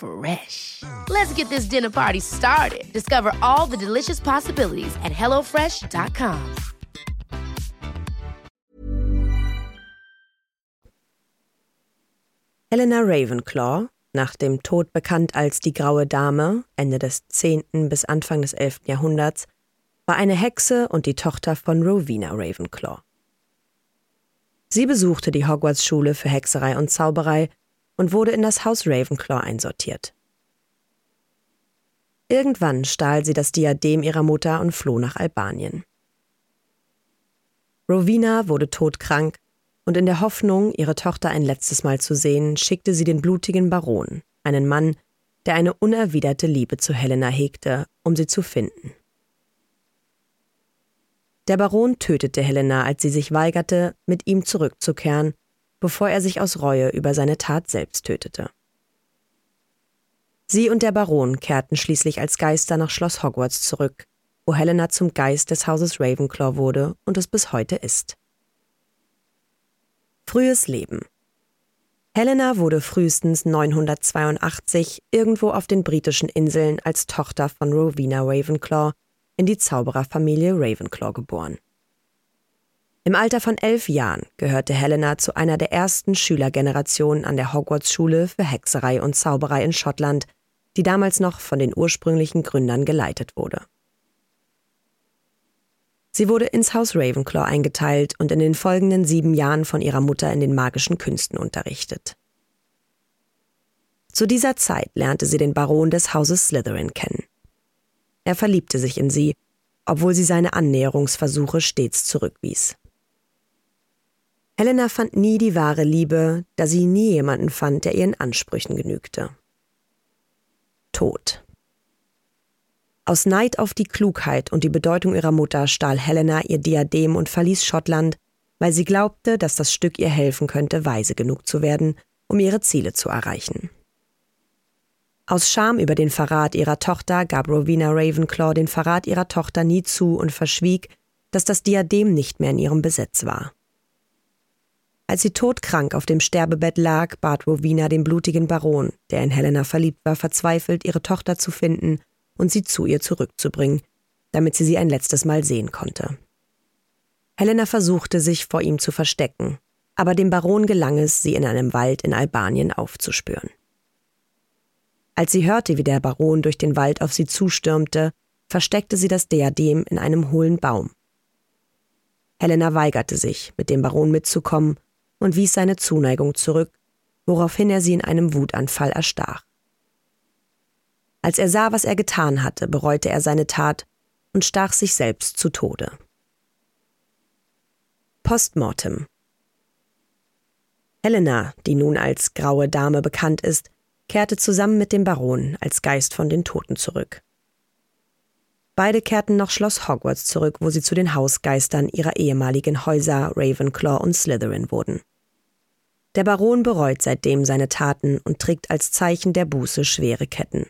Fresh. Let's get this dinner party started. Discover all the delicious possibilities at hellofresh.com. Helena Ravenclaw, nach dem Tod bekannt als die Graue Dame, Ende des 10. bis Anfang des 11. Jahrhunderts, war eine Hexe und die Tochter von Rowena Ravenclaw. Sie besuchte die Hogwarts-Schule für Hexerei und Zauberei und wurde in das Haus Ravenclaw einsortiert. Irgendwann stahl sie das Diadem ihrer Mutter und floh nach Albanien. Rowena wurde todkrank und in der Hoffnung, ihre Tochter ein letztes Mal zu sehen, schickte sie den blutigen Baron, einen Mann, der eine unerwiderte Liebe zu Helena hegte, um sie zu finden. Der Baron tötete Helena, als sie sich weigerte, mit ihm zurückzukehren, bevor er sich aus Reue über seine Tat selbst tötete. Sie und der Baron kehrten schließlich als Geister nach Schloss Hogwarts zurück, wo Helena zum Geist des Hauses Ravenclaw wurde und es bis heute ist. Frühes Leben Helena wurde frühestens 982 irgendwo auf den britischen Inseln als Tochter von Rowena Ravenclaw in die Zaubererfamilie Ravenclaw geboren. Im Alter von elf Jahren gehörte Helena zu einer der ersten Schülergenerationen an der Hogwarts-Schule für Hexerei und Zauberei in Schottland, die damals noch von den ursprünglichen Gründern geleitet wurde. Sie wurde ins Haus Ravenclaw eingeteilt und in den folgenden sieben Jahren von ihrer Mutter in den magischen Künsten unterrichtet. Zu dieser Zeit lernte sie den Baron des Hauses Slytherin kennen. Er verliebte sich in sie, obwohl sie seine Annäherungsversuche stets zurückwies. Helena fand nie die wahre Liebe, da sie nie jemanden fand, der ihren Ansprüchen genügte. Tod. Aus Neid auf die Klugheit und die Bedeutung ihrer Mutter stahl Helena ihr Diadem und verließ Schottland, weil sie glaubte, dass das Stück ihr helfen könnte, weise genug zu werden, um ihre Ziele zu erreichen. Aus Scham über den Verrat ihrer Tochter gab Rowena Ravenclaw den Verrat ihrer Tochter nie zu und verschwieg, dass das Diadem nicht mehr in ihrem Besitz war. Als sie todkrank auf dem Sterbebett lag, bat Rowena den blutigen Baron, der in Helena verliebt war, verzweifelt, ihre Tochter zu finden und sie zu ihr zurückzubringen, damit sie sie ein letztes Mal sehen konnte. Helena versuchte sich vor ihm zu verstecken, aber dem Baron gelang es, sie in einem Wald in Albanien aufzuspüren. Als sie hörte, wie der Baron durch den Wald auf sie zustürmte, versteckte sie das Diadem in einem hohlen Baum. Helena weigerte sich, mit dem Baron mitzukommen und wies seine Zuneigung zurück, woraufhin er sie in einem Wutanfall erstach. Als er sah, was er getan hatte, bereute er seine Tat und stach sich selbst zu Tode. Postmortem Helena, die nun als graue Dame bekannt ist, kehrte zusammen mit dem Baron als Geist von den Toten zurück. Beide kehrten nach Schloss Hogwarts zurück, wo sie zu den Hausgeistern ihrer ehemaligen Häuser Ravenclaw und Slytherin wurden. Der Baron bereut seitdem seine Taten und trägt als Zeichen der Buße schwere Ketten.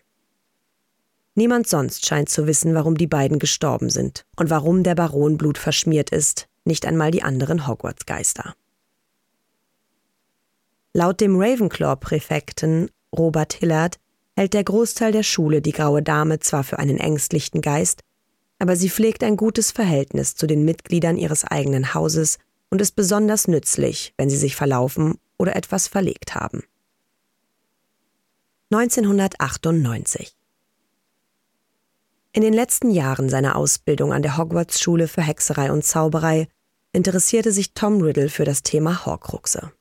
Niemand sonst scheint zu wissen, warum die beiden gestorben sind und warum der Baron blutverschmiert ist, nicht einmal die anderen Hogwarts-Geister. Laut dem Ravenclaw-Präfekten Robert Hillard hält der Großteil der Schule die graue Dame zwar für einen ängstlichen Geist, aber sie pflegt ein gutes Verhältnis zu den Mitgliedern ihres eigenen Hauses und ist besonders nützlich, wenn sie sich verlaufen oder etwas verlegt haben. 1998 in den letzten Jahren seiner Ausbildung an der Hogwarts-Schule für Hexerei und Zauberei interessierte sich Tom Riddle für das Thema Horcruxe.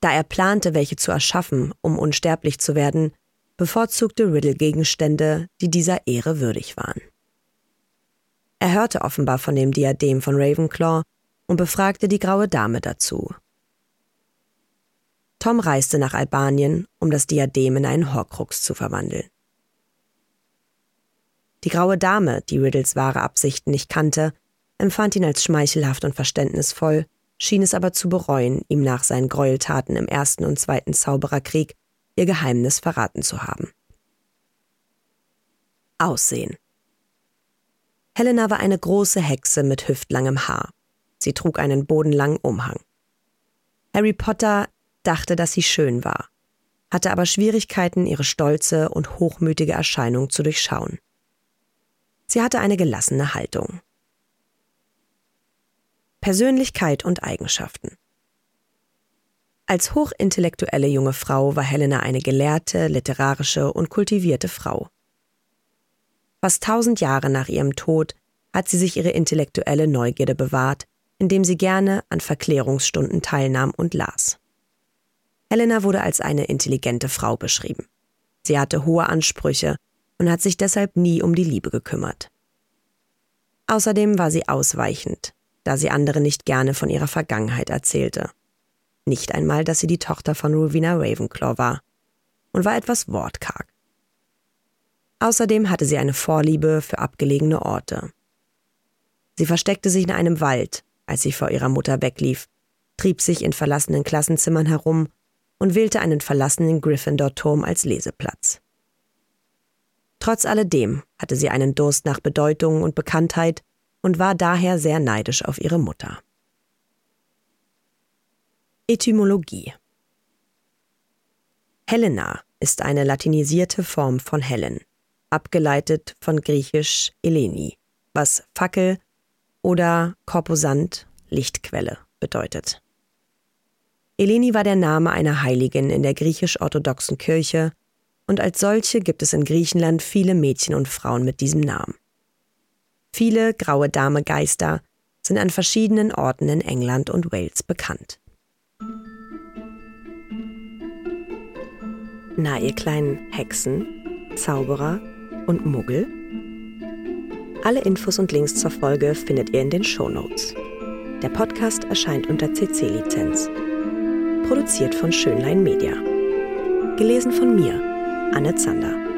Da er plante, welche zu erschaffen, um unsterblich zu werden, bevorzugte Riddle Gegenstände, die dieser Ehre würdig waren. Er hörte offenbar von dem Diadem von Ravenclaw und befragte die graue Dame dazu. Tom reiste nach Albanien, um das Diadem in einen Horcrux zu verwandeln. Die graue Dame, die Riddles wahre Absichten nicht kannte, empfand ihn als schmeichelhaft und verständnisvoll, schien es aber zu bereuen, ihm nach seinen Gräueltaten im ersten und zweiten Zaubererkrieg ihr Geheimnis verraten zu haben. Aussehen Helena war eine große Hexe mit hüftlangem Haar. Sie trug einen bodenlangen Umhang. Harry Potter dachte, dass sie schön war, hatte aber Schwierigkeiten, ihre stolze und hochmütige Erscheinung zu durchschauen. Sie hatte eine gelassene Haltung. Persönlichkeit und Eigenschaften Als hochintellektuelle junge Frau war Helena eine gelehrte, literarische und kultivierte Frau. Fast tausend Jahre nach ihrem Tod hat sie sich ihre intellektuelle Neugierde bewahrt, indem sie gerne an Verklärungsstunden teilnahm und las. Helena wurde als eine intelligente Frau beschrieben. Sie hatte hohe Ansprüche und hat sich deshalb nie um die Liebe gekümmert. Außerdem war sie ausweichend, da sie andere nicht gerne von ihrer Vergangenheit erzählte. Nicht einmal, dass sie die Tochter von Rowena Ravenclaw war und war etwas wortkarg. Außerdem hatte sie eine Vorliebe für abgelegene Orte. Sie versteckte sich in einem Wald, als sie vor ihrer Mutter weglief, trieb sich in verlassenen Klassenzimmern herum und wählte einen verlassenen Gryffindor-Turm als Leseplatz. Trotz alledem hatte sie einen Durst nach Bedeutung und Bekanntheit und war daher sehr neidisch auf ihre Mutter. Etymologie Helena ist eine latinisierte Form von Helen abgeleitet von griechisch Eleni, was Fackel oder Korposant Lichtquelle bedeutet. Eleni war der Name einer Heiligen in der griechisch-orthodoxen Kirche und als solche gibt es in Griechenland viele Mädchen und Frauen mit diesem Namen. Viele graue Dame Geister sind an verschiedenen Orten in England und Wales bekannt. Na, ihr kleinen Hexen, Zauberer und Muggel? Alle Infos und Links zur Folge findet ihr in den Show Notes. Der Podcast erscheint unter CC-Lizenz. Produziert von Schönlein Media. Gelesen von mir, Anne Zander.